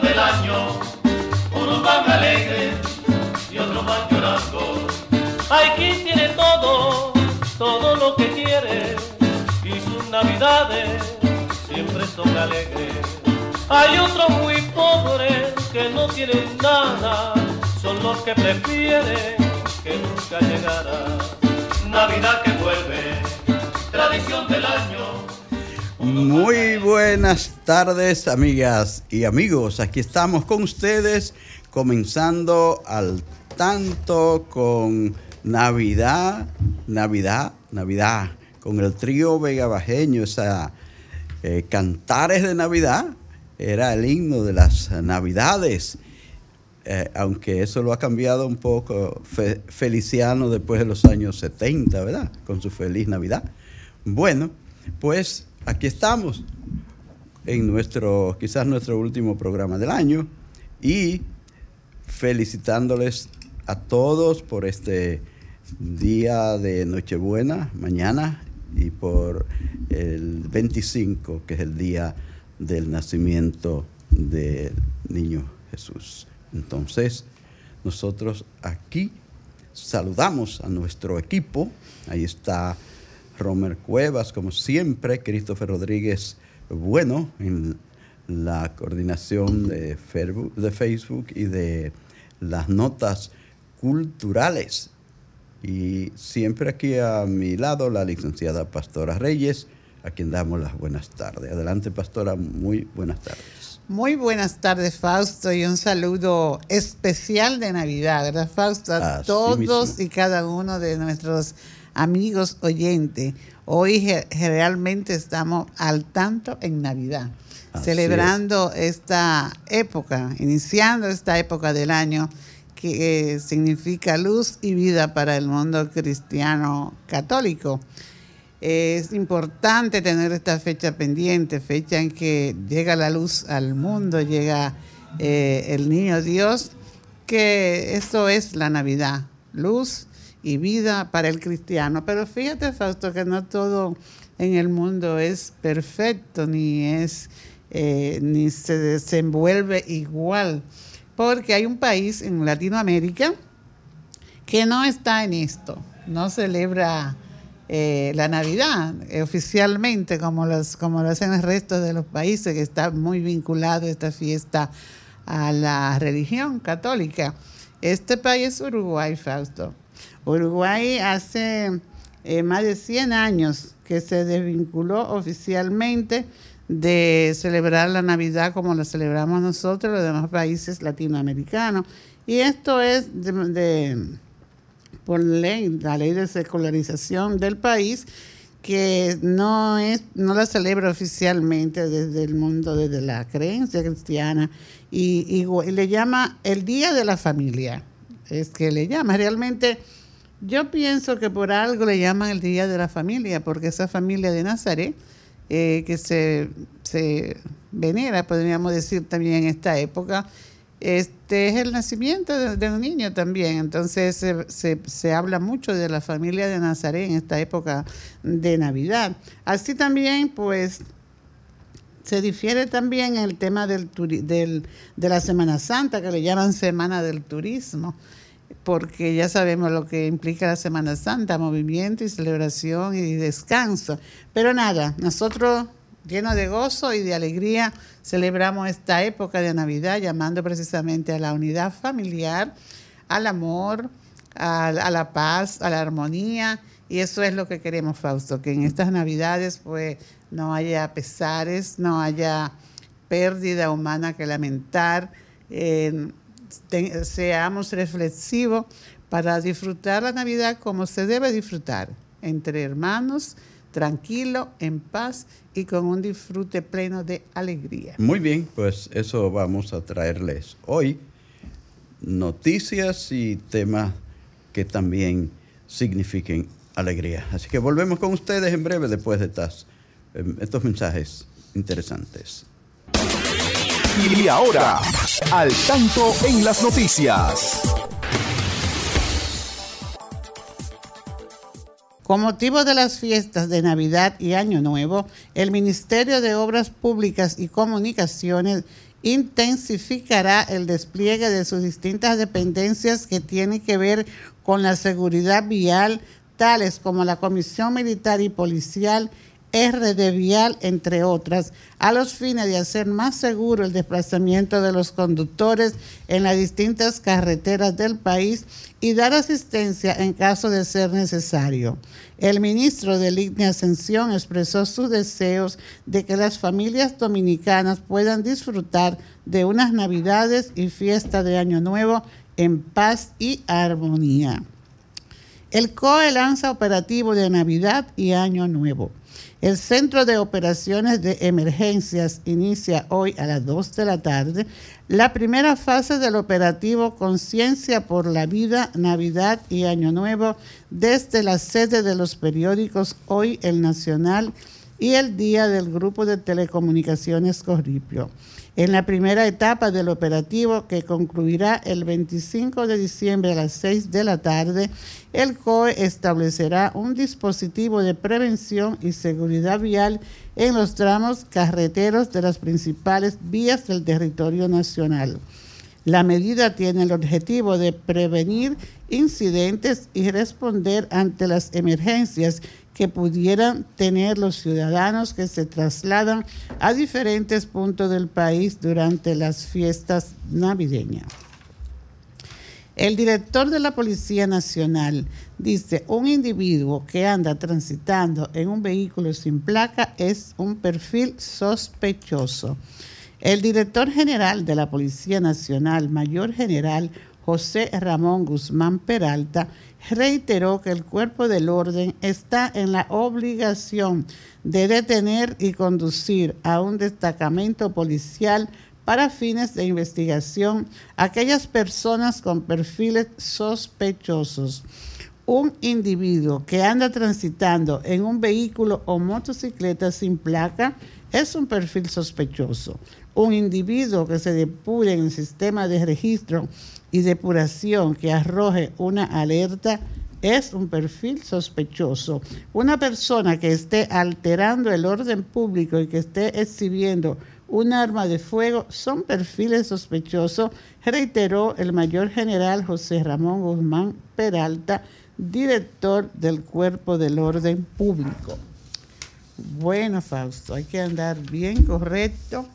Del año, unos van alegres y otros van llorando. Hay quien tiene todo, todo lo que quiere y sus navidades siempre son alegres. Hay otros muy pobres que no tienen nada, son los que prefieren que nunca llegara. Navidad que vuelve, tradición del año. Muy buenas tardes, amigas y amigos. Aquí estamos con ustedes, comenzando al tanto con Navidad, Navidad, Navidad, con el trío Vega Bajeño, esa eh, cantares de Navidad, era el himno de las Navidades. Eh, aunque eso lo ha cambiado un poco Fe- Feliciano después de los años 70, ¿verdad? Con su feliz Navidad. Bueno, pues aquí estamos en nuestro, quizás nuestro último programa del año y felicitándoles a todos por este día de Nochebuena, mañana, y por el 25, que es el día del nacimiento del niño Jesús. Entonces, nosotros aquí saludamos a nuestro equipo. Ahí está Romer Cuevas, como siempre, Christopher Rodríguez Bueno en la coordinación de Facebook y de las notas culturales. Y siempre aquí a mi lado la licenciada Pastora Reyes, a quien damos las buenas tardes. Adelante, Pastora, muy buenas tardes. Muy buenas tardes, Fausto, y un saludo especial de Navidad, ¿verdad, Fausto? A Así todos mismo. y cada uno de nuestros amigos oyentes. Hoy realmente estamos al tanto en Navidad, Así celebrando esta época, iniciando esta época del año que eh, significa luz y vida para el mundo cristiano católico. Es importante tener esta fecha pendiente, fecha en que llega la luz al mundo, llega eh, el niño Dios, que eso es la Navidad, luz y vida para el cristiano. Pero fíjate, Fausto, que no todo en el mundo es perfecto, ni es eh, ni se desenvuelve igual, porque hay un país en Latinoamérica que no está en esto, no celebra eh, la Navidad eh, oficialmente como, los, como lo hacen el resto de los países, que está muy vinculado esta fiesta a la religión católica. Este país es Uruguay, Fausto. Uruguay hace eh, más de 100 años que se desvinculó oficialmente de celebrar la Navidad como la celebramos nosotros, los demás países latinoamericanos. Y esto es de, por ley, la ley de secularización del país, que no es, no la celebra oficialmente desde el mundo, desde la creencia cristiana, y le llama el Día de la Familia. Es que le llama. Realmente, yo pienso que por algo le llaman el Día de la Familia, porque esa familia de Nazaret, eh, que se, se venera, podríamos decir también en esta época, este es el nacimiento de, un niño también. Entonces se, se, habla mucho de la familia de Nazaret en esta época de Navidad. Así también, pues, se difiere también el tema del, del, de la Semana Santa, que le llaman Semana del Turismo, porque ya sabemos lo que implica la Semana Santa, movimiento y celebración y descanso. Pero nada, nosotros lleno de gozo y de alegría, celebramos esta época de Navidad llamando precisamente a la unidad familiar, al amor, a, la paz, a la armonía. Y eso es lo que queremos, Fausto, que en estas Navidades pues no haya pesares, no haya pérdida humana que lamentar, eh, seamos reflexivos para disfrutar la Navidad como se debe disfrutar, entre hermanos, tranquilo, en paz y con un disfrute pleno de alegría. Muy bien, pues eso vamos a traerles hoy. Noticias y temas que también signifiquen alegría. Así que volvemos con ustedes en breve después de estas, em, estos mensajes interesantes. Y ahora, al tanto en las noticias. Con motivo de las fiestas de Navidad y Año Nuevo, el Ministerio de Obras Públicas y Comunicaciones intensificará el despliegue de sus distintas dependencias que tienen que ver con la seguridad vial, tales como la Comisión Militar y Policial, RD Vial, entre otras, a los fines de hacer más seguro el desplazamiento de los conductores en las distintas carreteras del país y dar asistencia en caso de ser necesario. El ministro de Línea Ascensión expresó sus deseos de que las familias dominicanas puedan disfrutar de unas Navidades y fiesta de Año Nuevo en paz y armonía. El COE lanza operativo de Navidad y Año Nuevo. El Centro de Operaciones de Emergencias inicia hoy a las 2 de la tarde. La primera fase del operativo Conciencia por la Vida, Navidad y Año Nuevo desde la sede de los periódicos Hoy El Nacional y el Día del Grupo de Telecomunicaciones Corripio en la primera etapa del operativo que concluirá el 25 de diciembre a las 6 de la tarde, el COE establecerá un dispositivo de prevención y seguridad vial en los tramos carreteros de las principales vías del territorio nacional. La medida tiene el objetivo de prevenir incidentes y responder ante las emergencias que pudieran tener los ciudadanos que se trasladan a diferentes puntos del país durante las fiestas navideñas. El director de la Policía Nacional dice, un individuo que anda transitando en un vehículo sin placa es un perfil sospechoso. El director general de la Policía Nacional, Mayor General José Ramón Guzmán Peralta, reiteró que el cuerpo del orden está en la obligación de detener y conducir a un destacamento policial para fines de investigación a aquellas personas con perfiles sospechosos. Un individuo que anda transitando en un vehículo o motocicleta sin placa es un perfil sospechoso. Un individuo que se depure en el sistema de registro y depuración que arroje una alerta es un perfil sospechoso. Una persona que esté alterando el orden público y que esté exhibiendo un arma de fuego son perfiles sospechosos, reiteró el mayor general José Ramón Guzmán Peralta, director del Cuerpo del Orden Público. Bueno, Fausto, hay que andar bien correcto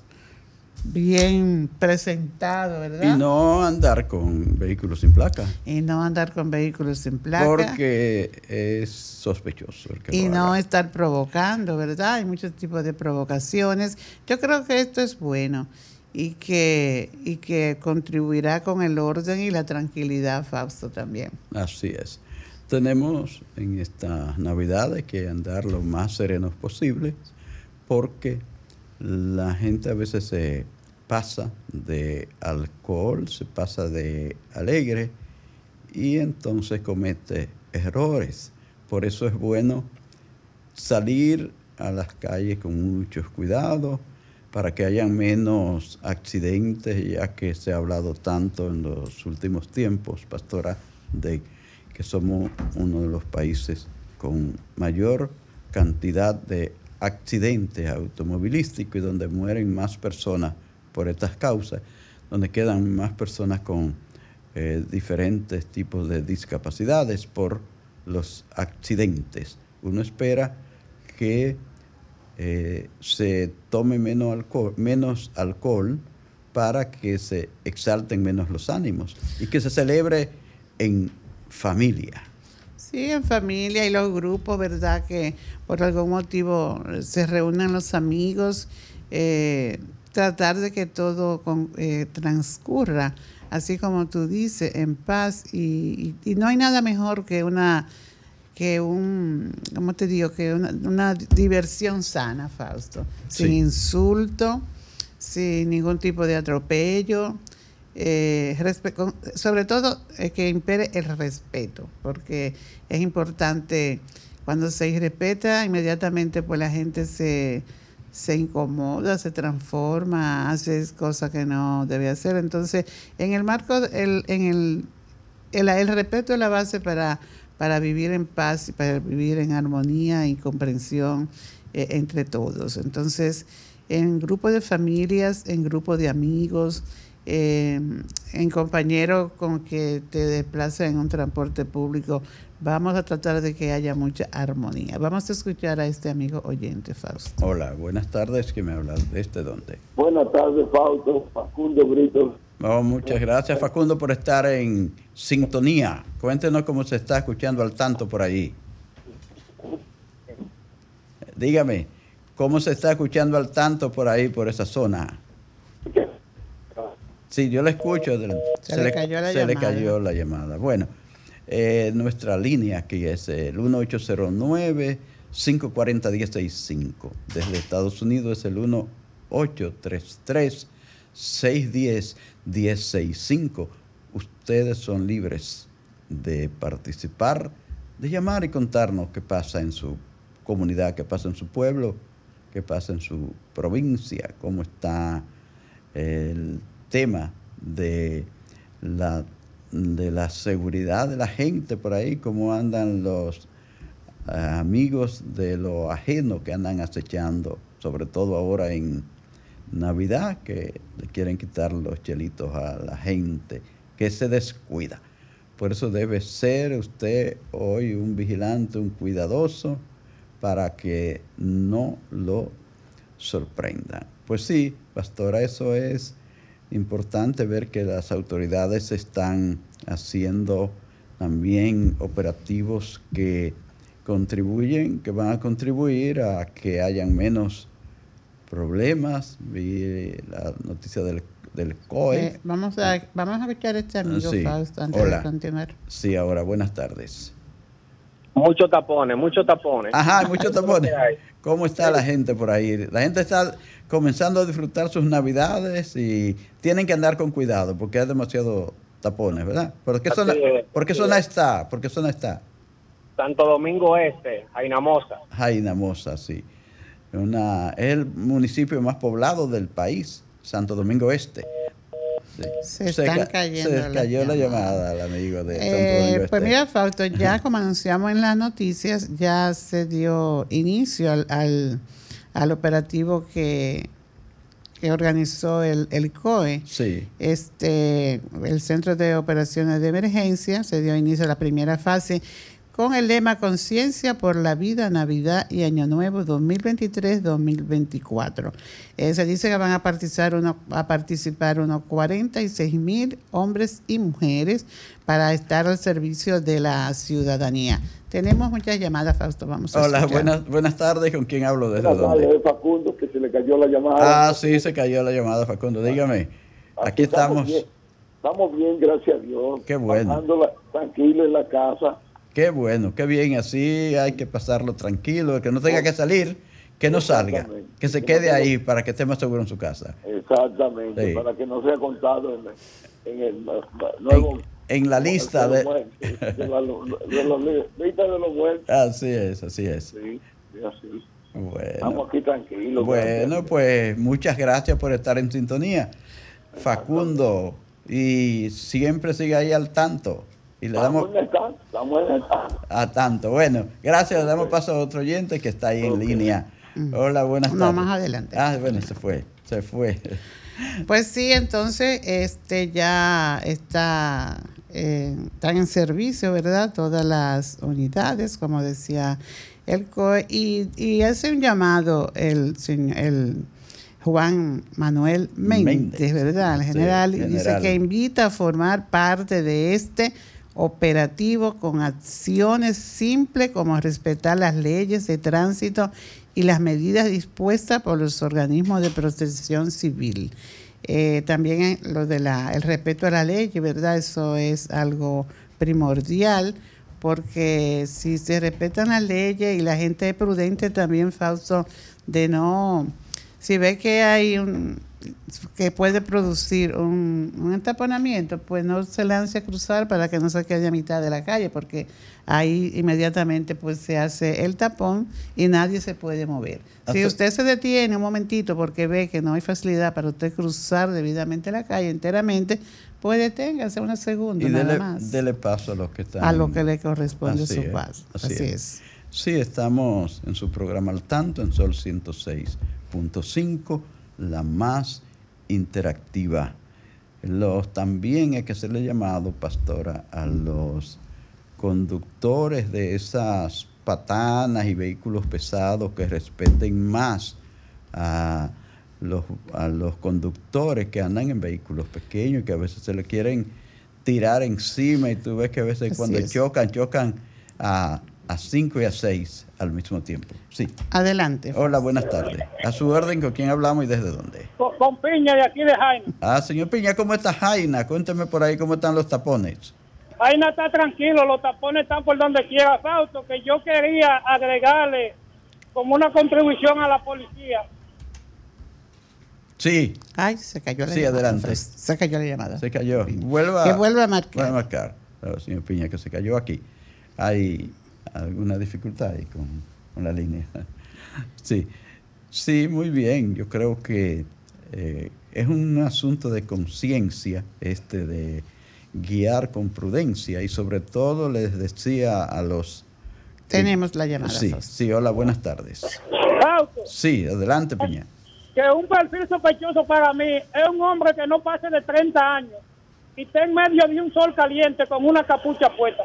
bien presentado, ¿verdad? Y no andar con vehículos sin placa. Y no andar con vehículos sin placa. Porque es sospechoso. y no estar provocando, ¿verdad? Hay muchos tipos de provocaciones. Yo creo que esto es bueno y que, y que contribuirá con el orden y la tranquilidad, Fausto, también. Así es. Tenemos en esta Navidad que andar lo más serenos posible porque la gente a veces se pasa de alcohol, se pasa de alegre y entonces comete errores. Por eso es bueno salir a las calles con muchos cuidados, para que haya menos accidentes, ya que se ha hablado tanto en los últimos tiempos, pastora, de que somos uno de los países con mayor cantidad de accidentes automovilísticos y donde mueren más personas por estas causas, donde quedan más personas con eh, diferentes tipos de discapacidades por los accidentes. Uno espera que eh, se tome menos alcohol, menos alcohol para que se exalten menos los ánimos y que se celebre en familia. Sí, en familia y los grupos, ¿verdad? Que por algún motivo se reúnen los amigos, eh, tratar de que todo eh, transcurra, así como tú dices, en paz. y no hay nada mejor que una que un, ¿cómo te digo? Que una, diversión sana, Fausto, sin insulto, sin ningún tipo de atropello, eh, sobre todo eh, que impere el respeto, porque es importante cuando se irrespeta, inmediatamente pues la gente se, se incomoda, se transforma, hace cosas que no debe hacer. Entonces, en el marco, el, en el, el, el respeto es la base para para vivir en paz, para vivir en armonía y comprensión eh, entre todos. Entonces, en grupo de familias, en grupo de amigos, eh, en compañeros con que te desplazan en un transporte público, vamos a tratar de que haya mucha armonía. Vamos a escuchar a este amigo oyente, Fausto. Hola, buenas tardes, ¿qué me hablas? ¿De este dónde? Buenas tardes, Fausto, Facundo Brito muchas gracias Facundo por estar en sintonía. Cuéntenos cómo se está escuchando al tanto por ahí. Dígame, ¿cómo se está escuchando al tanto por ahí, por esa zona? Sí, yo le escucho. Se, le, cayó la se le cayó la llamada. Bueno, eh, nuestra línea aquí es el 1809-540-165. Desde Estados Unidos es el 1833 610 1065. Ustedes son libres de participar, de llamar y contarnos qué pasa en su comunidad, qué pasa en su pueblo, qué pasa en su provincia, cómo está el tema de la, de la seguridad de la gente por ahí, cómo andan los eh, amigos de lo ajeno que andan acechando, sobre todo ahora en Navidad, que le quieren quitar los chelitos a la gente, que se descuida. Por eso debe ser usted hoy un vigilante, un cuidadoso, para que no lo sorprenda. Pues sí, pastora, eso es importante ver que las autoridades están haciendo también operativos que contribuyen, que van a contribuir a que hayan menos problemas, vi la noticia del, del COE. Eh, vamos, a, vamos a escuchar a este amigo Fausto antes de continuar. Sí, ahora, buenas tardes. Muchos tapones, muchos tapones. Ajá, muchos tapones. ¿Cómo está la gente por ahí? La gente está comenzando a disfrutar sus navidades y tienen que andar con cuidado porque hay demasiado tapones, ¿verdad? ¿Por qué zona, ¿por qué zona está? ¿Por qué zona está? Santo Domingo Este, Jainamosa. Jainamosa, sí es el municipio más poblado del país, Santo Domingo Este. Se, están cayendo se cayó la llamada al amigo de Santo eh, Este. Pues mira, Fausto, ya como anunciamos en las noticias, ya se dio inicio al, al, operativo que, que organizó el, el COE. Sí. Este, el Centro de Operaciones de Emergencia, se dio inicio a la primera fase con el lema Conciencia por la Vida, Navidad y Año Nuevo 2023-2024. Eh, se dice que van a participar, uno, a participar unos 46 mil hombres y mujeres para estar al servicio de la ciudadanía. Tenemos muchas llamadas, Fausto. Vamos a Hola, buenas, buenas tardes. ¿Con quién hablo? ¿Desde dónde? Tardes, Facundo, que se le cayó la llamada. Ah, sí, se cayó la llamada, Facundo. Dígame. Aquí, estamos. Estamos bien. gracias a Dios. Qué bueno. tranquilo en la casa Qué bueno, qué bien, así hay que pasarlo tranquilo, que no tenga que salir, que no salga, que se quede ahí para que esté más seguro en su casa. Exactamente, para que no sea contado en, el nuevo... En, la lista de... de, la, lista de los muertos. Así es, así es. Sí, así Bueno, Estamos aquí tranquilos. bueno, pues muchas gracias por estar en sintonía. Facundo, y siempre sigue ahí al tanto. Y le damos a tanto. Bueno, gracias. Le damos paso a otro oyente que está ahí en línea. Hola, buenas No, tardes. más adelante. Ah, bueno, se fue. Se fue. Pues sí, entonces este ya está eh, están en servicio, ¿verdad? Todas las unidades, como decía el COE, y, y hace un llamado el, señor- el Juan Manuel Méndez, ¿verdad? El sí, general, y dice general. que invita a formar parte de este operativo con acciones simples como respetar las leyes de tránsito y las medidas dispuestas por los organismos de protección civil. Eh, también lo de respeto a la ley, ¿verdad? Eso es algo primordial porque si se respetan las leyes y la gente es prudente también, Fausto, de no, si ve que hay un, que puede producir un, un entaponamiento, pues no se lance a cruzar para que no se quede a mitad de la calle, porque ahí inmediatamente pues se hace el tapón y nadie se puede mover. Si usted se detiene un momentito porque ve que no hay facilidad para usted cruzar debidamente la calle enteramente, pues deténgase una segunda Y nada dele, más dele paso a los que están. a lo que le corresponde Así su es, paso. así Así, es. es. Sí, estamos en su programa al tanto, en Sol 106.5, la más interactiva. Los, también hay que hacerle llamado, pastora, a los conductores de esas patanas y vehículos pesados que respeten más a los, a los conductores que andan en vehículos pequeños y que a veces se le quieren tirar encima y tú ves que a veces Así cuando es. chocan, chocan a, a cinco y a seis al mismo tiempo. Sí. Adelante. Hola, buenas tardes. A su orden, ¿con quién hablamos y desde dónde? Con, con Piña de aquí de Jaina. Ah, señor Piña, ¿cómo está Jaina? Cuénteme por ahí cómo están los tapones. Jaina está tranquilo, los tapones están por donde quiera, Fausto, que yo quería agregarle como una contribución a la policía. Sí, Ay, se cayó la Sí, llamada. adelante. Se cayó la llamada. se cayó. Vuelva, Que vuelva a marcar. Vuelva a marcar. Oh, señor Piña, que se cayó aquí. Hay alguna dificultad ahí con, con la línea. Sí, sí, muy bien. Yo creo que eh, es un asunto de conciencia este de guiar con prudencia y sobre todo les decía a los... Tenemos la llamada. Sí, sí, hola, buenas tardes. Sí, adelante, Piña. que un perfil sospechoso para mí es un hombre que no pase de 30 años y está en medio de un sol caliente con una capucha puesta.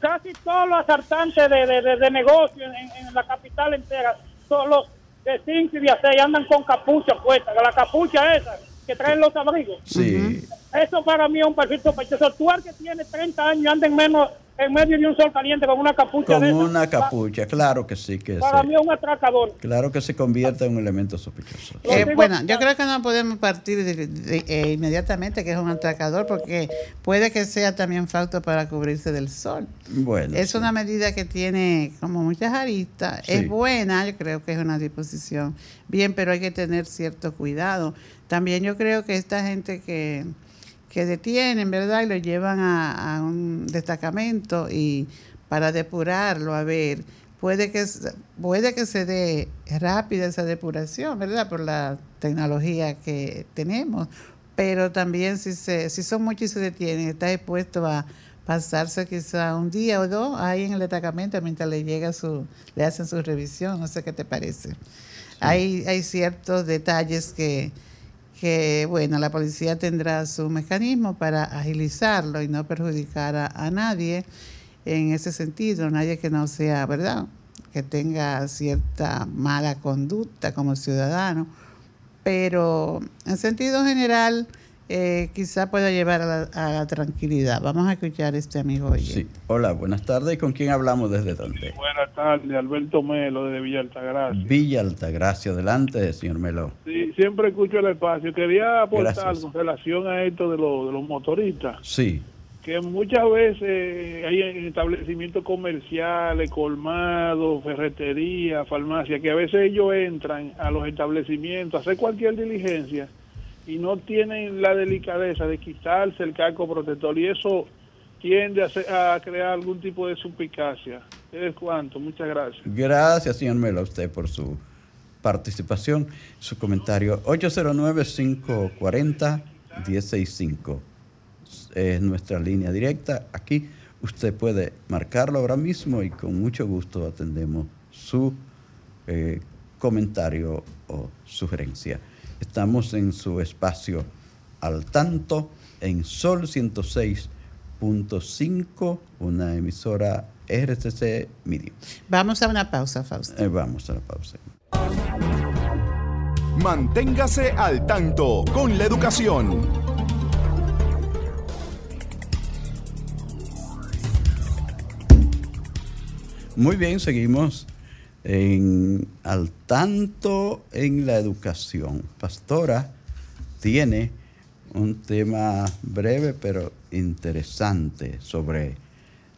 Casi todos los asaltantes de, de, de- de negocio en, la capital entera, todos los de 5 y de 6 andan con capucha puesta, la capucha esa que traen los abrigos. Sí, Eso para mí es un perfil sospechoso. Tú al que tiene 30 años anda en, menos, en medio de un sol caliente con una capucha con de una capucha, claro que sí, que Para sí. mí es un atracador. Claro que se convierte en un elemento sospechoso. Eh, bueno, yo creo que no podemos partir de- de- eh, inmediatamente que es un atracador porque puede que sea también facto para cubrirse del sol. Bueno, Es sí. una medida que tiene como muchas aristas. Sí. Es buena, yo creo que es una disposición bien, pero hay que tener cierto cuidado. También yo creo que esta gente que, que detienen, ¿verdad? Y lo llevan a, a un destacamento y para depurarlo, a ver, puede que, puede que se dé rápida esa depuración, ¿verdad? Por la tecnología que tenemos. Pero también si, se, si son muchos y se detienen, está dispuesto a pasarse quizá un día o dos ahí en el destacamento mientras le llega su, le hacen su revisión, no sé qué te parece. Hay, hay ciertos detalles que, que, bueno, la policía tendrá su mecanismo para agilizarlo y no perjudicar a, a nadie en ese sentido, nadie que no sea, ¿verdad? Que tenga cierta mala conducta como ciudadano, pero en sentido general eh, quizá pueda llevar a la, a la tranquilidad. Vamos a escuchar a este amigo hoy. Sí. Hola, buenas tardes. ¿Y con quién hablamos desde dónde? Buenas tardes, Alberto Melo de Villa Altagracia. Villa Altagracia. Adelante, señor Melo. Sí, siempre escucho el espacio. Quería aportar Gracias. con relación a esto de, los- de los motoristas, Sí, que muchas veces hay en establecimientos comerciales, colmados, ferretería, farmacia, que a veces ellos entran a los establecimientos a hacer cualquier diligencia y no tienen la delicadeza de quitarse el casco protector y eso tiende a, hacer- a crear algún tipo de suspicacia. Es cuanto, muchas gracias. Gracias, señor Melo, a usted por su participación, su comentario. 809-540-165 es nuestra línea directa. Aquí usted puede marcarlo ahora mismo y con mucho gusto atendemos su eh, comentario o sugerencia. Estamos en su espacio al tanto en Sol 106.5, una emisora RCC Media. Vamos a una pausa, Fausto. Eh, vamos a la pausa. Manténgase al tanto con la educación. Muy bien, seguimos en, al tanto en la educación. Pastora tiene un tema breve pero interesante sobre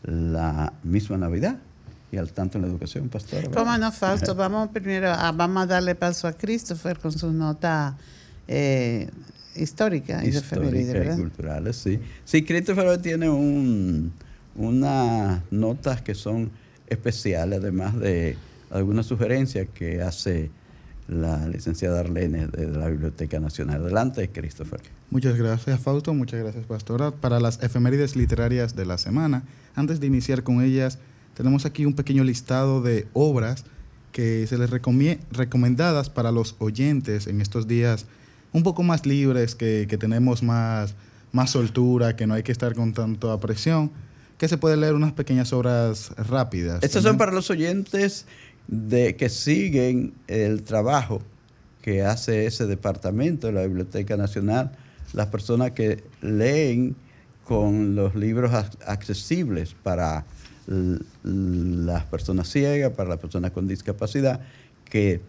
la misma Navidad y al tanto en la educación, pastora. ¿Cómo no, Fausto? Vamos primero a, vamos a darle paso a Christopher con su nota eh, histórica y Histórica y culturales, sí. Sí, Christopher tiene un, unas notas que son especiales, además de algunas sugerencias que hace la licenciada Arlene de la Biblioteca Nacional. Adelante, Christopher. Muchas gracias, Fausto. Muchas gracias, Pastora. Para las efemérides literarias de la semana, antes de iniciar con ellas, tenemos aquí un pequeño listado de obras que se les recomendadas para los oyentes en estos días un poco más libres, que, tenemos más, más soltura, que no hay que estar con tanta presión, que se puede leer unas pequeñas obras rápidas. Estas son para los oyentes de que siguen el trabajo que hace ese departamento de la Biblioteca Nacional, las personas que leen con los libros accesibles para las personas ciegas, para las personas con discapacidad, que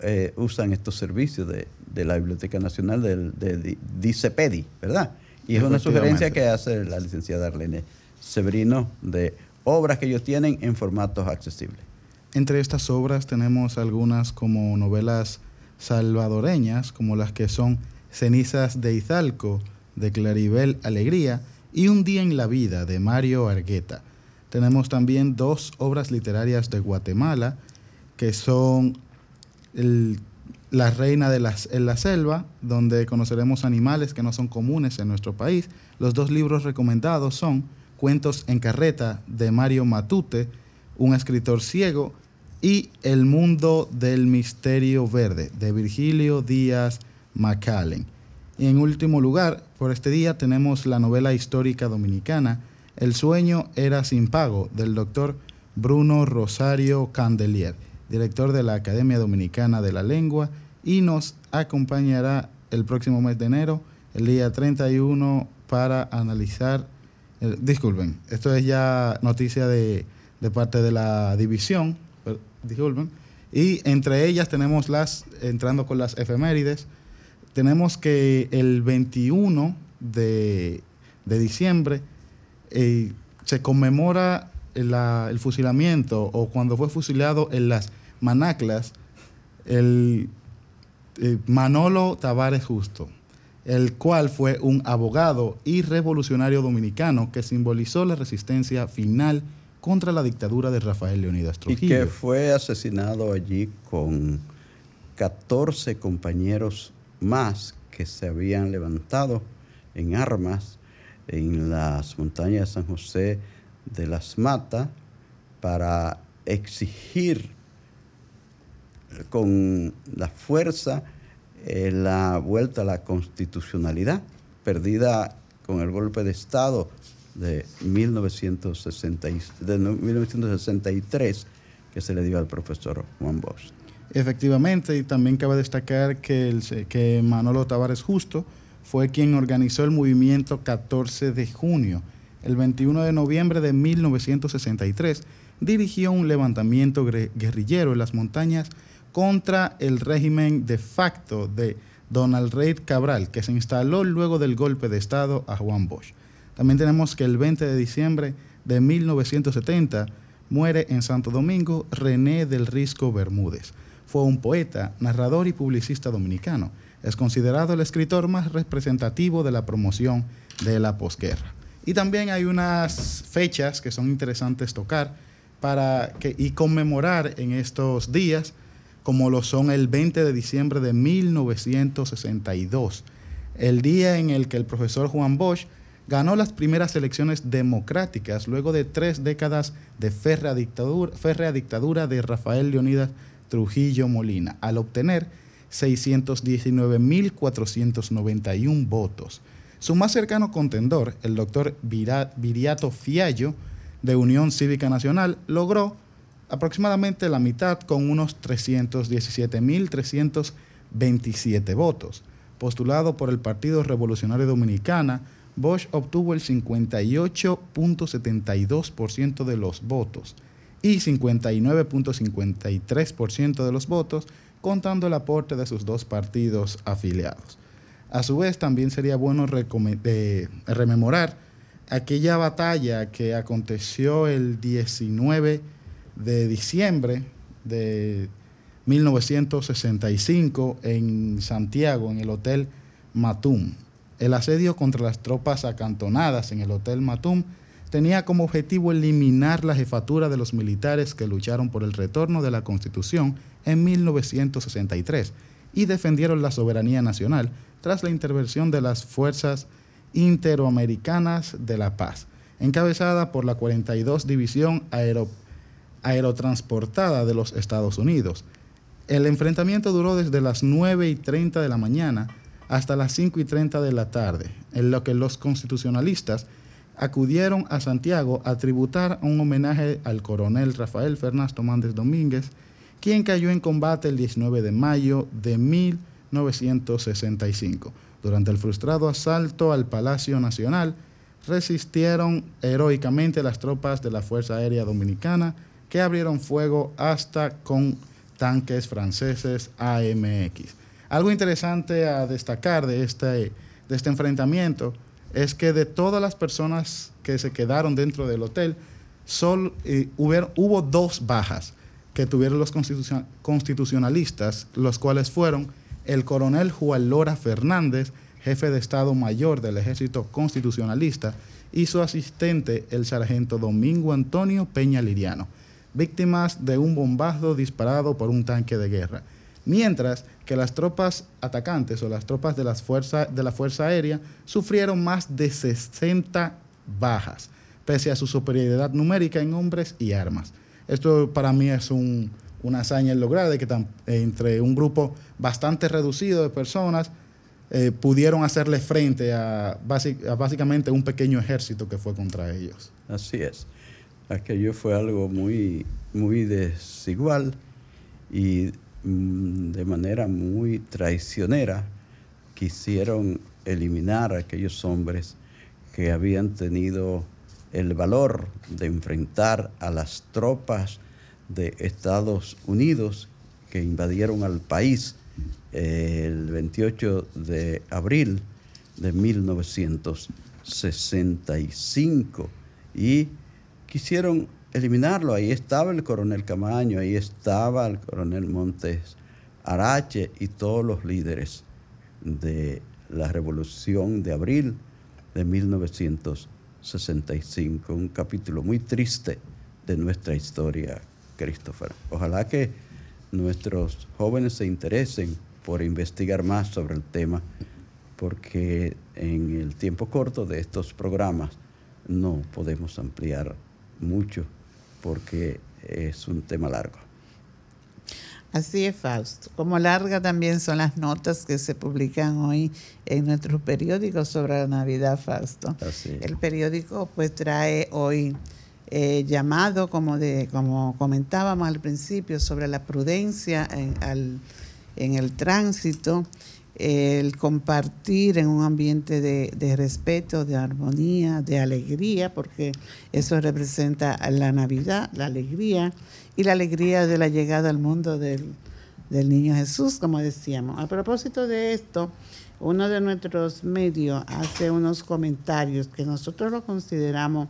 eh, usan estos servicios de, la Biblioteca Nacional del, de DICEPEDI, ¿verdad? Y es una sugerencia que hace la licenciada Arlene Severino de obras que ellos tienen en formatos accesibles. Entre estas obras tenemos algunas como novelas salvadoreñas, como las que son Cenizas de Izalco, de Claribel Alegría, y Un día en la vida, de Mario Argueta. Tenemos también dos obras literarias de Guatemala, que son La Reina de en la Selva, donde conoceremos animales que no son comunes en nuestro país. Los dos libros recomendados son Cuentos en Carreta, de Mario Matute, un escritor ciego, y El mundo del misterio verde de Virgilio Díaz Macallen. Y en último lugar, por este día tenemos la novela histórica dominicana El sueño era sin pago del doctor Bruno Rosario Candelier, director de la Academia Dominicana de la Lengua, y nos acompañará el próximo mes de enero, el día 31, para analizar, disculpen, esto es ya noticia de, de parte de la división disculpen. Y entre ellas tenemos las, entrando con las efemérides, tenemos que el 21 de, diciembre eh, se conmemora el fusilamiento o cuando fue fusilado en las Manaclas el eh, Manolo Tavares Justo, el cual fue un abogado y revolucionario dominicano que simbolizó la resistencia final contra la dictadura de Rafael Leonidas Trujillo. Y que fue asesinado allí con 14 compañeros más que se habían levantado en armas en las montañas de San José de las Matas para exigir con la fuerza eh, la vuelta a la constitucionalidad perdida con el golpe de Estado de, 1963 que se le dio al profesor Juan Bosch. Efectivamente, y también cabe destacar que, el, que Manolo Tavares Justo fue quien organizó el movimiento 14 de junio. El 21 de noviembre de 1963 dirigió un levantamiento guerrillero en las montañas contra el régimen de facto de Donald Reid Cabral, que se instaló luego del golpe de Estado a Juan Bosch. También tenemos que el 20 de diciembre de 1970 muere en Santo Domingo René del Risco Bermúdez. Fue un poeta, narrador y publicista dominicano. Es considerado el escritor más representativo de la promoción de la posguerra. Y también hay unas fechas que son interesantes tocar. para y conmemorar en estos días, como lo son el 20 de diciembre de 1962, el día en el que el profesor Juan Bosch ganó las primeras elecciones democráticas luego de tres décadas de férrea dictadura, dictadura de Rafael Leonidas Trujillo Molina, al obtener 619.491 votos. Su más cercano contendor, el doctor Viriato Fiallo, de Unión Cívica Nacional, logró aproximadamente la mitad con unos 317.327 votos. Postulado por el Partido Revolucionario Dominicana, Bosch obtuvo el 58.72% de los votos y 59.53% de los votos contando el aporte de sus dos partidos afiliados. A su vez, también sería bueno rememorar aquella batalla que aconteció el 19 de diciembre de 1965 en Santiago, en el Hotel Matum. El asedio contra las tropas acantonadas en el Hotel Matum tenía como objetivo eliminar la jefatura de los militares que lucharon por el retorno de la Constitución en 1963 y defendieron la soberanía nacional tras la intervención de las fuerzas interoamericanas de la paz, encabezada por la 42 División Aerotransportada de los Estados Unidos. El enfrentamiento duró desde las 9 y 30 de la mañana hasta las 5 y 30 de la tarde, en lo que los constitucionalistas acudieron a Santiago a tributar un homenaje al coronel Rafael Fernández Tomández Domínguez, quien cayó en combate el 19 de mayo de 1965. Durante el frustrado asalto al Palacio Nacional, resistieron heroicamente las tropas de la Fuerza Aérea Dominicana, que abrieron fuego hasta con tanques franceses AMX. Algo interesante a destacar de este, de este enfrentamiento es que de todas las personas que se quedaron dentro del hotel, eh, hubo dos bajas que tuvieron los constitucionalistas, los cuales fueron el coronel Juan Lora Fernández, jefe de Estado Mayor del Ejército Constitucionalista, y su asistente, el sargento Domingo Antonio Peña Liriano, víctimas de un bombazo disparado por un tanque de guerra. Mientras que las tropas atacantes o las tropas de, las de la Fuerza Aérea sufrieron más de 60 bajas, pese a su superioridad numérica en hombres y armas. Esto para mí es una hazaña lograda de que entre un grupo bastante reducido de personas eh, pudieron hacerle frente a, básicamente un pequeño ejército que fue contra ellos. Así es. Aquello fue algo muy, muy desigual y de manera muy traicionera quisieron eliminar a aquellos hombres que habían tenido el valor de enfrentar a las tropas de Estados Unidos que invadieron al país el 28 de abril de 1965 y quisieron eliminarlo. Ahí estaba el coronel Camaño, ahí estaba el coronel Montes Arache y todos los líderes de la revolución de abril de 1965. 65, un capítulo muy triste de nuestra historia, Christopher. Ojalá que nuestros jóvenes se interesen por investigar más sobre el tema, porque en el tiempo corto de estos programas no podemos ampliar mucho, porque es un tema largo. Así es, Fausto. Como larga también son las notas que se publican hoy en nuestros periódicos sobre la Navidad, Fausto. El periódico pues trae hoy eh, llamado, como, de, como comentábamos al principio, sobre la prudencia en, el tránsito, el compartir en un ambiente de, respeto, de armonía, de alegría, porque eso representa la Navidad, la alegría y la alegría de la llegada al mundo del, niño Jesús, como decíamos. A propósito de esto, uno de nuestros medios hace unos comentarios que nosotros lo consideramos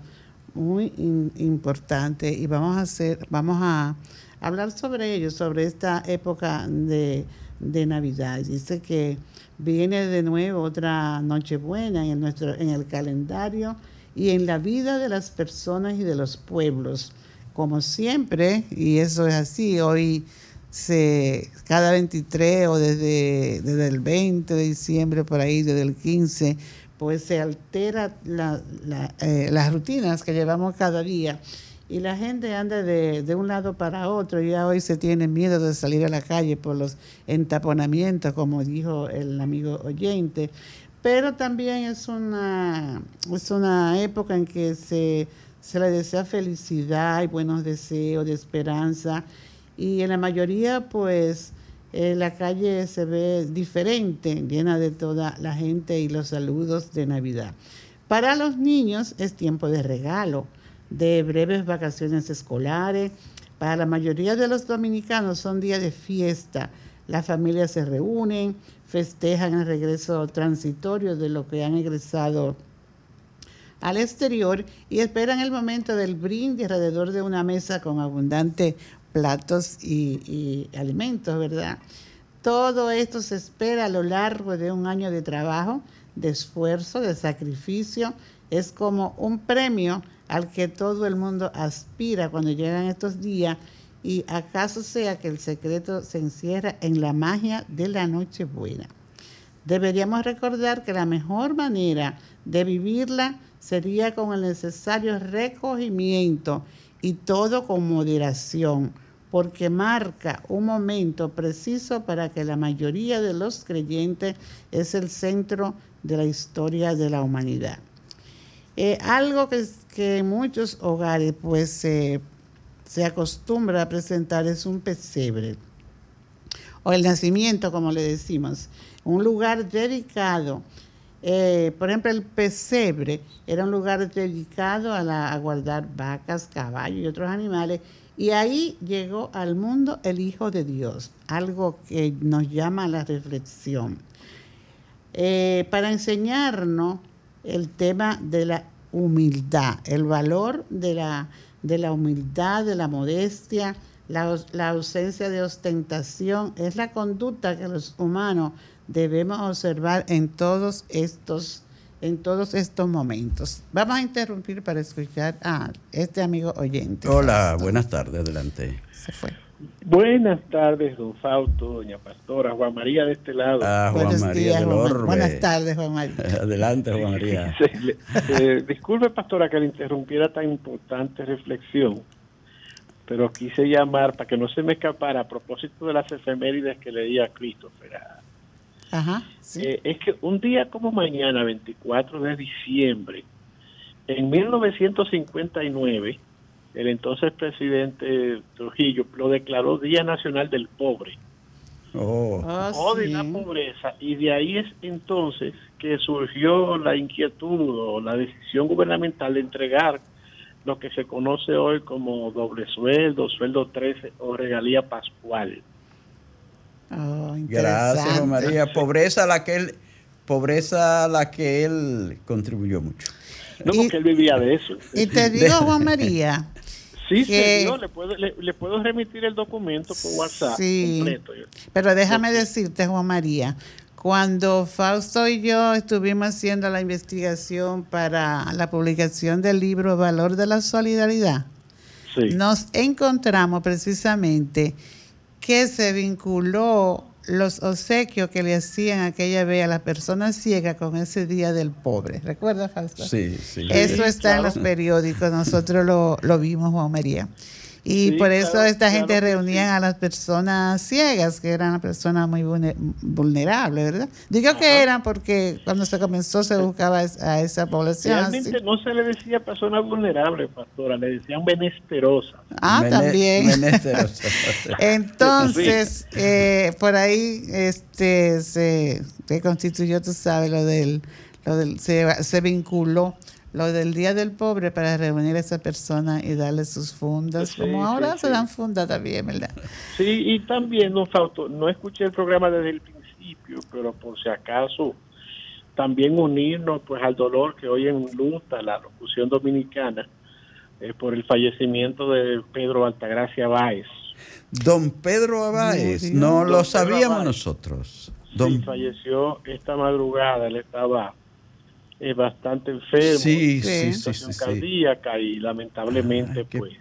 muy importantes y vamos a hacer, vamos a hablar sobre ellos, sobre esta época de, de Navidad. Dice que viene de nuevo otra Nochebuena en, nuestro, en el calendario y en la vida de las personas y de los pueblos como siempre, y eso es así, hoy se, cada 23 o desde, desde el 20 de diciembre, por ahí, desde el 15, pues se altera eh, las rutinas que llevamos cada día y la gente anda de, de, un lado para otro. Ya hoy se tiene miedo de salir a la calle por los entaponamientos, como dijo el amigo oyente. Pero también es una, es una época en que se, se le desea felicidad y buenos deseos de esperanza. Y en la mayoría, pues, eh, la calle se ve diferente, llena de toda la gente y los saludos de Navidad. Para los niños es tiempo de regalo de breves vacaciones escolares. Para la mayoría de los dominicanos son días de fiesta. Las familias se reúnen, festejan el regreso transitorio de los que han egresado al exterior y esperan el momento del brindis alrededor de una mesa con abundantes platos y, y alimentos, ¿verdad? Todo esto se espera a lo largo de un año de trabajo, de esfuerzo, de sacrificio. Es como un premio al que todo el mundo aspira cuando llegan estos días y acaso sea que el secreto se encierra en la magia de la Nochebuena. Deberíamos recordar que la mejor manera de vivirla sería con el necesario recogimiento y todo con moderación, porque marca un momento preciso para que la mayoría de los creyentes es el centro de la historia de la humanidad. Eh, algo que, que, muchos hogares pues se acostumbra a presentar es un pesebre o el nacimiento, como le decimos, un lugar dedicado. Eh, por ejemplo, el pesebre era un lugar dedicado a, la, guardar vacas, caballos y otros animales. Y ahí llegó al mundo el Hijo de Dios, algo que nos llama a la reflexión. Eh, para enseñarnos el tema de la humildad, el valor de la, de la humildad, de la modestia, la, la, ausencia de ostentación, es la conducta que los humanos debemos observar en todos estos en todos estos momentos. Vamos a interrumpir para escuchar a este amigo oyente. Hola, buenas tardes, adelante. Se fue. Buenas tardes, don Fausto, doña Pastora, Juan María de este lado. Ah, Juan Buenos María días, del Juan- Orbe. Buenas tardes, Juan María. Adelante, Juan María. Le- eh, disculpe, Pastora, que le interrumpiera tan importante reflexión, pero quise llamar para que no se me escapara a propósito de las efemérides que leía Christopher. Ajá, sí. Eh, es que un día como mañana, 24 de diciembre, en 1959, el entonces presidente Trujillo lo declaró Día Nacional del Pobre Oh, Oh, o de sí. la pobreza y de ahí es entonces que surgió la inquietud o la decisión gubernamental de entregar lo que se conoce hoy como doble sueldo, sueldo 13 o regalía pascual. Oh, gracias. María. Pobreza a la que él, pobreza a la que él contribuyó mucho. No, Y- porque él vivía de eso. Y te digo, Juan María, Sí, que- señor, le puedo, le, le puedo remitir el documento por WhatsApp Sí. completo. pero déjame decirte, Juan María, cuando Fausto y yo estuvimos haciendo la investigación para la publicación del libro Valor de la Solidaridad, Sí. nos encontramos precisamente que se vinculó los obsequios que le hacían aquella vez a las personas ciegas con ese Día del Pobre. ¿Recuerdas, Fausto? Sí, sí. Eso está en los periódicos, nosotros lo, lo vimos, Juan María. Y Sí, por eso claro, esta claro gente reunían sí. a las personas ciegas, que eran personas muy vulne- vulnerables, ¿verdad? Digo que eran porque cuando se comenzó se buscaba a esa población. así. Realmente no se le decía persona vulnerable, pastora, le decían menesterosa. Ah, Mene- también. Entonces, eh, por ahí este se, se constituyó, tú sabes, lo del, lo del se, se vinculó lo del Día del Pobre para reunir a esa persona y darle sus fundas, Sí, como sí, ahora sí. se dan fundas también, ¿verdad? Sí, y también, don Fausto, no escuché el programa desde el principio, pero por si acaso, también unirnos pues al dolor que hoy enluta la locución dominicana eh, por el fallecimiento de Pedro Altagracia Báez. Don Pedro Abáez, no lo Pedro sabíamos Abáez. nosotros. Sí, Don, falleció esta madrugada, él estaba eh, bastante enfermo, sí, Sí. situación sí, cardíaca y lamentablemente Ay, pues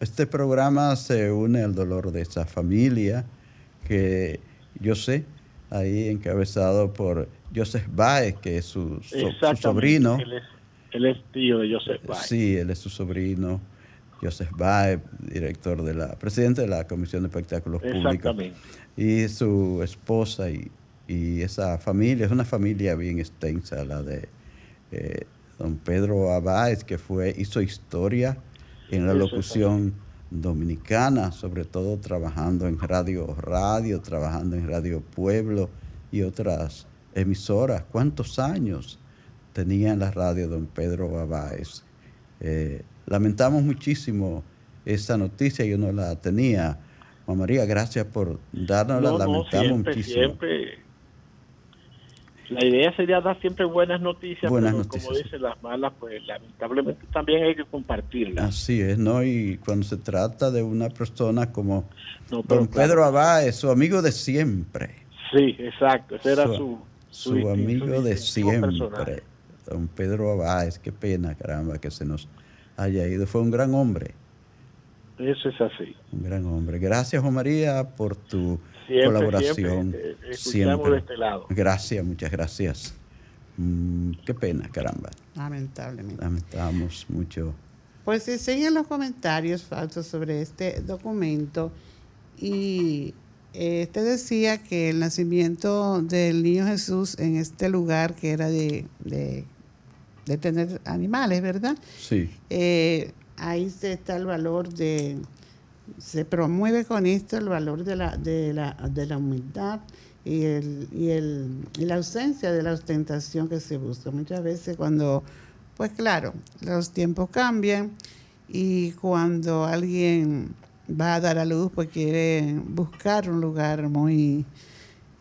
este programa se une al dolor de esa familia que yo sé, ahí encabezado por Joseph Baez, que es su, sobrino. Él es, tío de Joseph Baez. Sí, él es su sobrino. Joseph Baez, director de la, presidente de la Comisión de Espectáculos Públicos. Y su esposa y, esa familia, es una familia bien extensa, la de eh, don Pedro Abáez, que fue, hizo historia en la locución dominicana, sobre todo trabajando en Radio Radio, trabajando en Radio Pueblo y otras emisoras. ¿Cuántos años tenía en la radio don Pedro Babáez? Eh, lamentamos muchísimo esa noticia, yo no la tenía. Juan María, gracias por darnos la lamentamos muchísimo. La idea sería dar siempre buenas noticias, pero como dicen las malas, pues lamentablemente también hay que compartirlas. Así es, ¿no? Y cuando se trata de una persona como don Pedro Abáez, su amigo de siempre. Sí, exacto, ese era su... Su, amigo de siempre, don Pedro Abáez, qué pena, caramba, que se nos haya ido. Fue un gran hombre. Eso es así. Un gran hombre. Gracias, Juan María, por tu colaboración. Siempre, eh, siempre. de este lado. Gracias, muchas gracias. Mm, qué pena, caramba. Lamentablemente. Lamentamos mucho. Pues se siguen los comentarios, falsos sobre este documento. Y este decía que el nacimiento del niño Jesús en este lugar que era de, de, tener animales, ¿verdad? Sí. Eh, ahí está el valor de, se promueve con esto el valor de la, de la, de la humildad y, el, y, el, y la ausencia de la ostentación que se busca. Muchas veces cuando, pues claro, los tiempos cambian y cuando alguien va a dar a luz, pues quiere buscar un lugar muy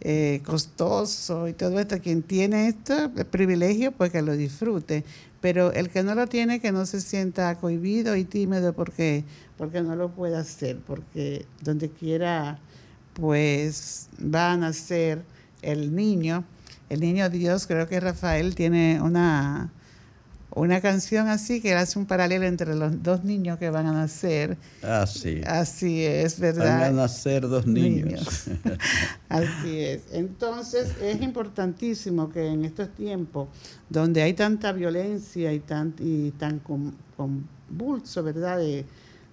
eh, costoso y todo esto. Quien tiene esto, el privilegio, pues que lo disfrute. Pero el que no lo tiene, que no se sienta cohibido y tímido porque porque no lo puede hacer, porque donde quiera pues va a nacer el niño, el niño Dios, creo que Rafael tiene una, una canción así que hace un paralelo entre los dos niños que van a nacer. Así. Así es, ¿verdad? Van a nacer dos niños. así es. Entonces es importantísimo que en estos tiempos donde hay tanta violencia y tan, y tan convulso, ¿verdad? De,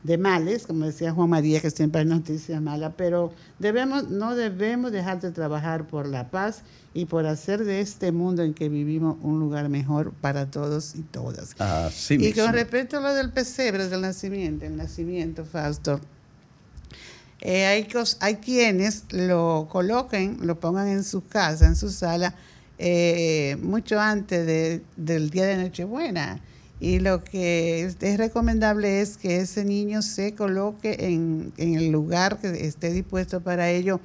de males, como decía Juan María, que siempre hay noticias malas, pero debemos, no debemos dejar de trabajar por la paz y por hacer de este mundo en que vivimos un lugar mejor para todos y todas. y con respecto a lo del pesebre, del nacimiento, el nacimiento, Fausto, eh, hay, hay quienes lo coloquen, lo pongan en su casa, en su sala, eh, mucho antes del día de Nochebuena y lo que es, recomendable es que ese niño se coloque en, el lugar que esté dispuesto para ello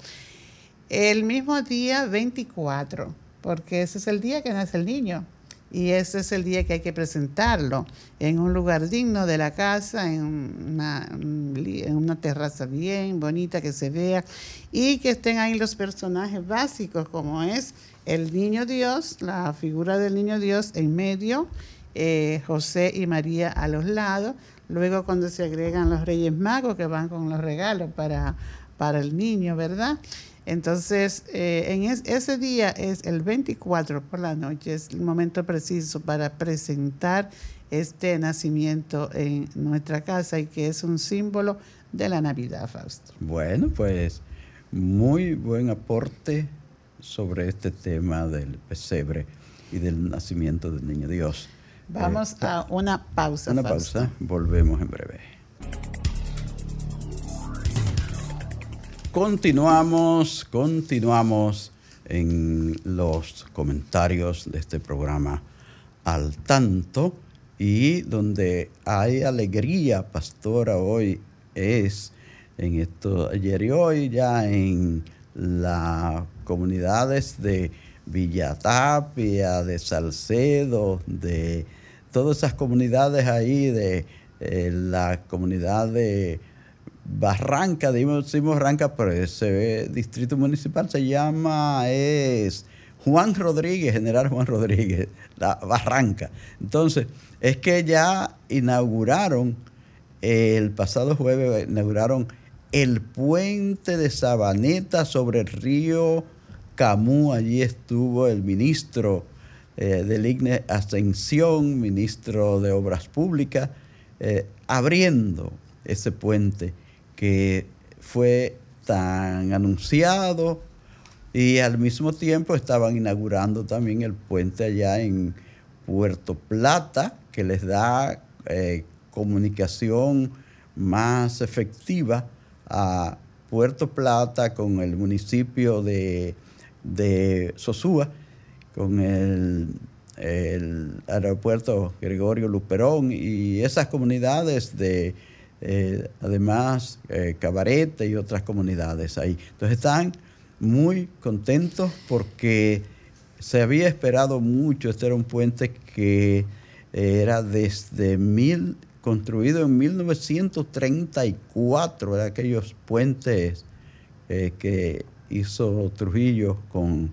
el mismo día 24, porque ese es el día que nace el niño. Y ese es el día que hay que presentarlo en un lugar digno de la casa, en una, en una terraza bien bonita que se vea y que estén ahí los personajes básicos como es el niño Dios, la figura del niño Dios en medio eh, José y María a los lados. Luego cuando se agregan los Reyes Magos que van con los regalos para, para el niño, ¿verdad? Entonces, eh, en ese día es el 24 por la noche, es el momento preciso para presentar este nacimiento en nuestra casa y que es un símbolo de la Navidad, Fausto. Bueno, pues muy buen aporte sobre este tema del pesebre y del nacimiento del niño Dios. Vamos eh, a una pausa. Una pausa, volvemos en breve. Continuamos, continuamos en los comentarios de este programa al tanto y donde hay alegría, pastora, hoy es en esto, ayer y hoy ya en las comunidades de Villatapia, de Salcedo, de todas esas comunidades ahí, de eh, la comunidad de Barranca, decimos Barranca, pero ese distrito municipal se llama, es Juan Rodríguez, General Juan Rodríguez, la Barranca. Entonces, es que ya inauguraron el pasado jueves inauguraron el puente de Sabaneta sobre el río Camú. Allí estuvo el ministro eh, del IGNE Ascensión, ministro de Obras Públicas, eh, abriendo ese puente que fue tan anunciado y al mismo tiempo estaban inaugurando también el puente allá en Puerto Plata, que les da eh, comunicación más efectiva a Puerto Plata con el municipio de, de Sosúa, con el, aeropuerto Gregorio Luperón y esas comunidades de, eh, además, eh, Cabarete y otras comunidades ahí. Entonces están muy contentos porque se había esperado mucho, este era un puente que era desde mil, construido en 1934, era aquellos puentes eh, que hizo Trujillo con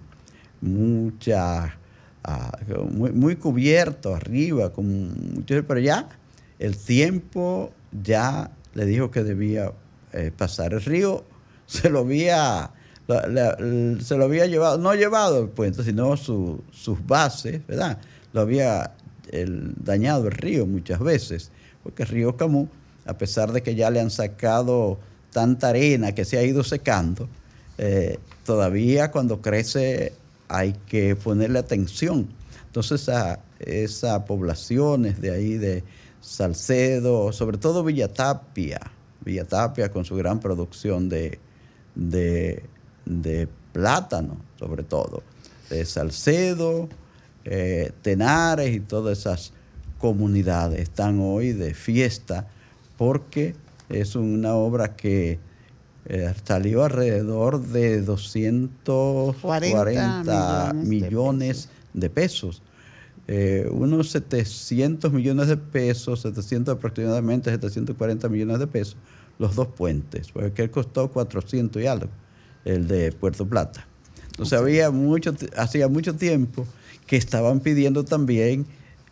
mucha, ah, muy, cubierto arriba, con pero ya el tiempo ya le dijo que debía eh, pasar. El río se lo había, se lo había llevado, no llevado el puente, sino sus bases, ¿verdad? Lo había dañado el río muchas veces, porque el río Camus, a pesar de que ya le han sacado tanta arena que se ha ido secando, eh, todavía cuando crece hay que ponerle atención. Entonces a esas poblaciones de ahí de Salcedo, sobre todo Villatapia, Villatapia con su gran producción de, de, plátano, sobre todo, de Salcedo, eh, Tenares y todas esas comunidades están hoy de fiesta porque es una obra que eh, salió alrededor de 240 millones, de pesos. Eh, unos 700 millones de pesos, 700 aproximadamente 740 millones de pesos, los dos puentes, porque él costó 400 y algo, el de Puerto Plata. Entonces había mucho, hacía mucho tiempo que estaban pidiendo también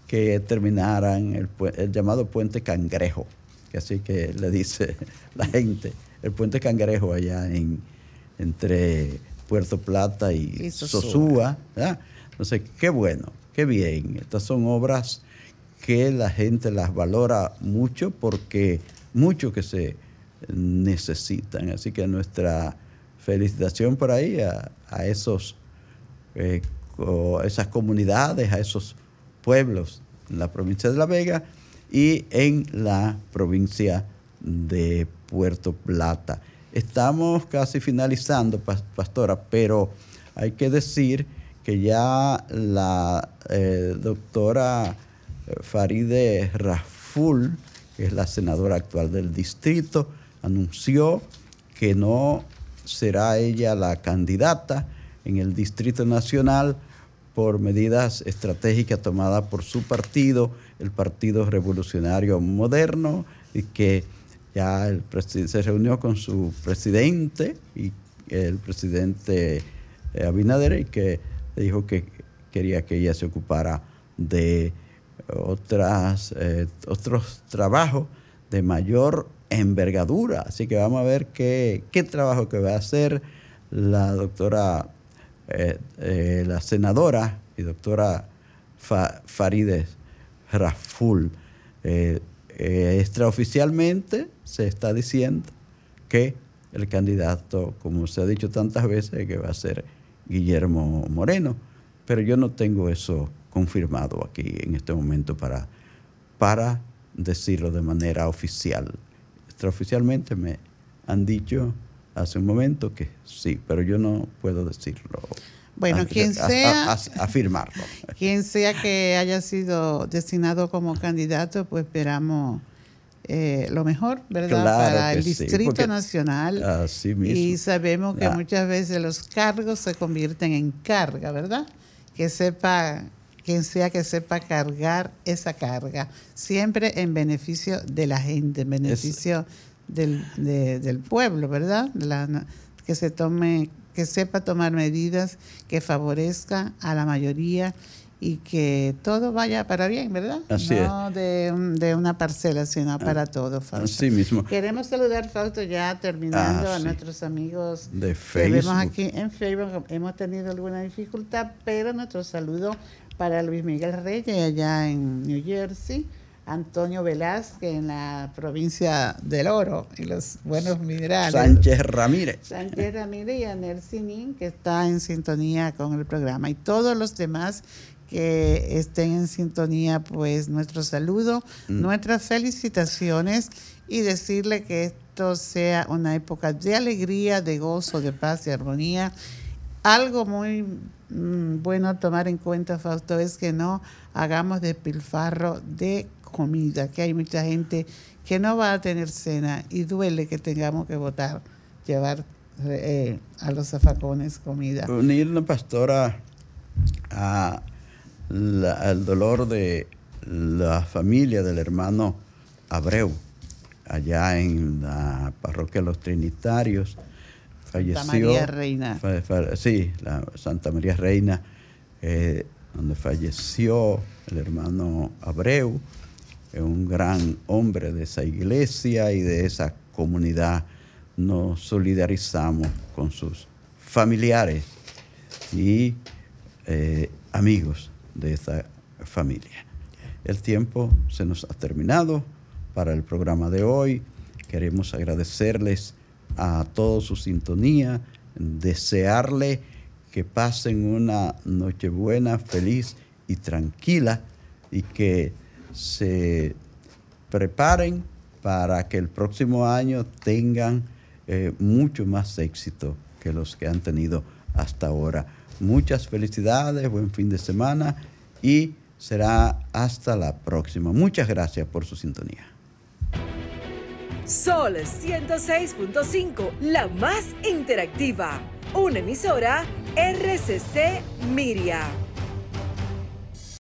que terminaran el, el llamado puente Cangrejo, que así que le dice la gente el puente Cangrejo allá en, entre Puerto Plata y, Sosúa. Entonces, qué bueno, qué bien. Estas son obras que la gente las valora mucho porque mucho que se necesitan. Así que nuestra felicitación por ahí a, esos, eh, esas comunidades, a esos pueblos en la provincia de La Vega y en la provincia de Puerto Plata. Estamos casi finalizando, pastora, pero hay que decir que ya la eh, doctora eh, Faride Raful, que es la senadora actual del distrito, anunció que no será ella la candidata en el Distrito Nacional por medidas estratégicas tomadas por su partido, el Partido Revolucionario Moderno, y que ya se reunió con su presidente y el presidente eh, Abinader y que dijo que quería que ella se ocupara de otras, eh, otros trabajos de mayor envergadura. Así que vamos a ver qué, trabajo que va a hacer la doctora, eh, la senadora y doctora Farides Raful. Extraoficialmente se está diciendo que el candidato, como se ha dicho tantas veces, que va a ser Guillermo Moreno, pero yo no tengo eso confirmado aquí en este momento para, para decirlo de manera oficial. Extraoficialmente me han dicho hace un momento que sí, pero yo no puedo decirlo. Bueno, quien sea, afirmarlo. Quien sea que haya sido destinado como candidato, pues esperamos eh, lo mejor, ¿verdad? Para el Distrito Nacional. Así mismo. Y sabemos que muchas veces los cargos se convierten en carga, ¿verdad? Que sepa, quien sea que sepa cargar esa carga, siempre en beneficio de la gente, en beneficio del, del, pueblo, ¿verdad? que se tome, que sepa tomar medidas que favorezcan a la mayoría y que todo vaya para bien, ¿verdad? Así no De, de, una parcela, sino ah, para todo, Fausto. Así mismo. Queremos saludar, Fausto, ya terminando ah, a nuestros amigos de Facebook. Que vemos aquí en Facebook. Hemos tenido alguna dificultad, pero nuestro saludo para Luis Miguel Reyes, allá en New Jersey. Antonio Velázquez en la provincia del Oro y los buenos minerales. Sánchez Ramírez. Sánchez Ramírez y Anel Sinin, que está en sintonía con el programa. Y todos los demás que estén en sintonía, pues nuestro saludo, mm. nuestras felicitaciones y decirle que esto sea una época de alegría, de gozo, de paz y armonía. Algo muy mm, bueno a tomar en cuenta, Fausto, es que no hagamos despilfarro de comida, que hay mucha gente que no va a tener cena y duele que tengamos que votar, llevar eh, a los zafacones comida. Unirnos, pastora, a el dolor de la familia del hermano Abreu, allá en la parroquia de los Trinitarios. Falleció, Santa María Reina. sí, la Santa María Reina, eh, donde falleció el hermano Abreu, un gran hombre de esa iglesia y de esa comunidad. Nos solidarizamos con sus familiares y eh, amigos de esta familia. El tiempo se nos ha terminado para el programa de hoy. Queremos agradecerles a todos su sintonía, desearle que pasen una noche buena, feliz y tranquila y que se preparen para que el próximo año tengan eh, mucho más éxito que los que han tenido hasta ahora. Muchas felicidades, buen fin de semana y será hasta la próxima. Muchas gracias por su sintonía. Sol 106.5, la más interactiva. Una emisora Miria.